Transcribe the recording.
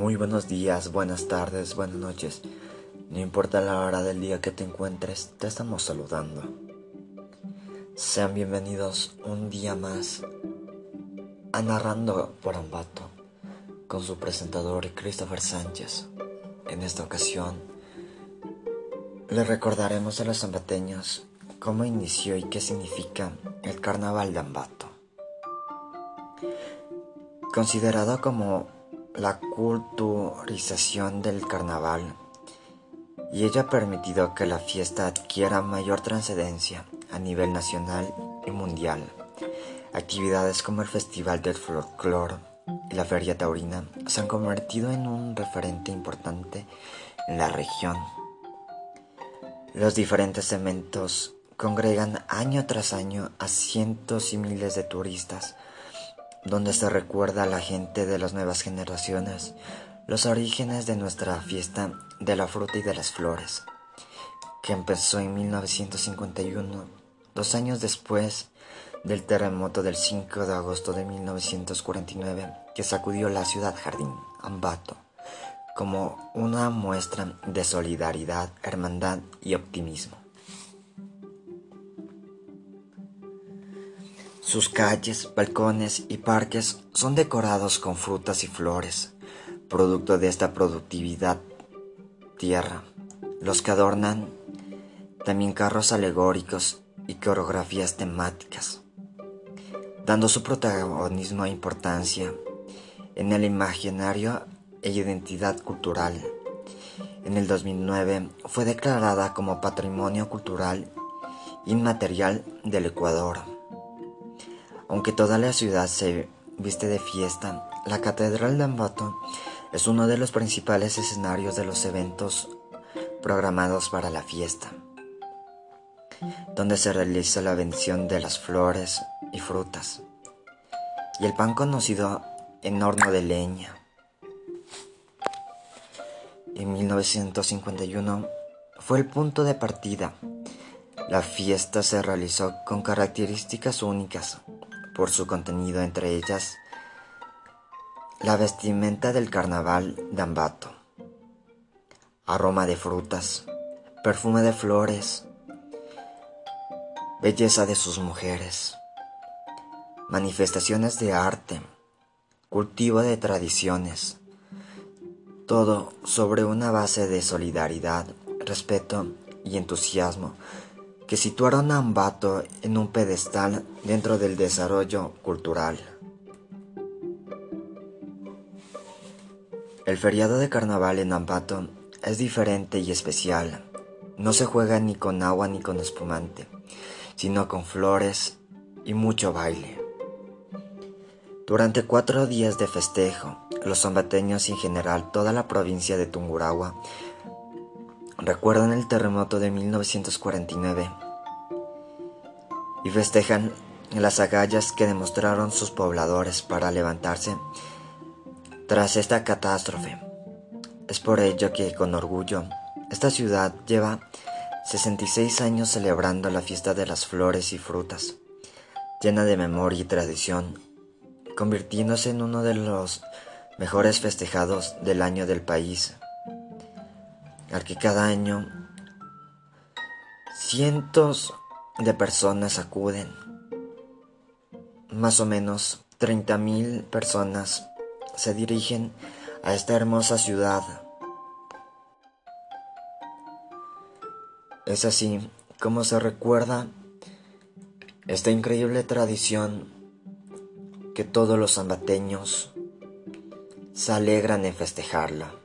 Muy buenos días, buenas tardes, buenas noches. No importa la hora del día que te encuentres, te estamos saludando. Sean bienvenidos un día más a Narrando por Ambato con su presentador Christopher Sánchez. En esta ocasión, le recordaremos a los ambateños cómo inició y qué significa el Carnaval de Ambato. Considerado como la culturización del carnaval y ello ha permitido que la fiesta adquiera mayor trascendencia a nivel nacional y mundial. Actividades como el Festival del Folclore y la Feria Taurina se han convertido en un referente importante en la región. Los diferentes eventos congregan año tras año a cientos y miles de turistas donde se recuerda a la gente de las nuevas generaciones los orígenes de nuestra fiesta de la fruta y de las flores, que empezó en 1951, dos años después del terremoto del 5 de agosto de 1949 que sacudió la ciudad jardín, Ambato, como una muestra de solidaridad, hermandad y optimismo. Sus calles, balcones y parques son decorados con frutas y flores, producto de esta productividad tierra. Los que adornan también carros alegóricos y coreografías temáticas, dando su protagonismo e importancia en el imaginario e identidad cultural. En el 2009 fue declarada como Patrimonio Cultural Inmaterial del Ecuador. Aunque toda la ciudad se viste de fiesta, la Catedral de Ambato es uno de los principales escenarios de los eventos programados para la fiesta, donde se realiza la bendición de las flores y frutas, y el pan conocido en horno de leña. En 1951 fue el punto de partida. La fiesta se realizó con características únicas por su contenido, entre ellas la vestimenta del carnaval de Ambato, aroma de frutas, perfume de flores, belleza de sus mujeres, manifestaciones de arte, cultivo de tradiciones, todo sobre una base de solidaridad, respeto y entusiasmo que situaron a Ambato en un pedestal dentro del desarrollo cultural. El feriado de carnaval en Ambato es diferente y especial. No se juega ni con agua ni con espumante, sino con flores y mucho baile. Durante cuatro días de festejo, los ambateños y en general toda la provincia de Tungurahua recuerdan el terremoto de 1949 y festejan las agallas que demostraron sus pobladores para levantarse tras esta catástrofe. Es por ello que con orgullo esta ciudad lleva 66 años celebrando la fiesta de las flores y frutas, llena de memoria y tradición, convirtiéndose en uno de los mejores festejados del año del país al que cada año cientos de personas acuden. Más o menos 30.000 personas se dirigen a esta hermosa ciudad. Es así como se recuerda esta increíble tradición que todos los zambateños se alegran en festejarla.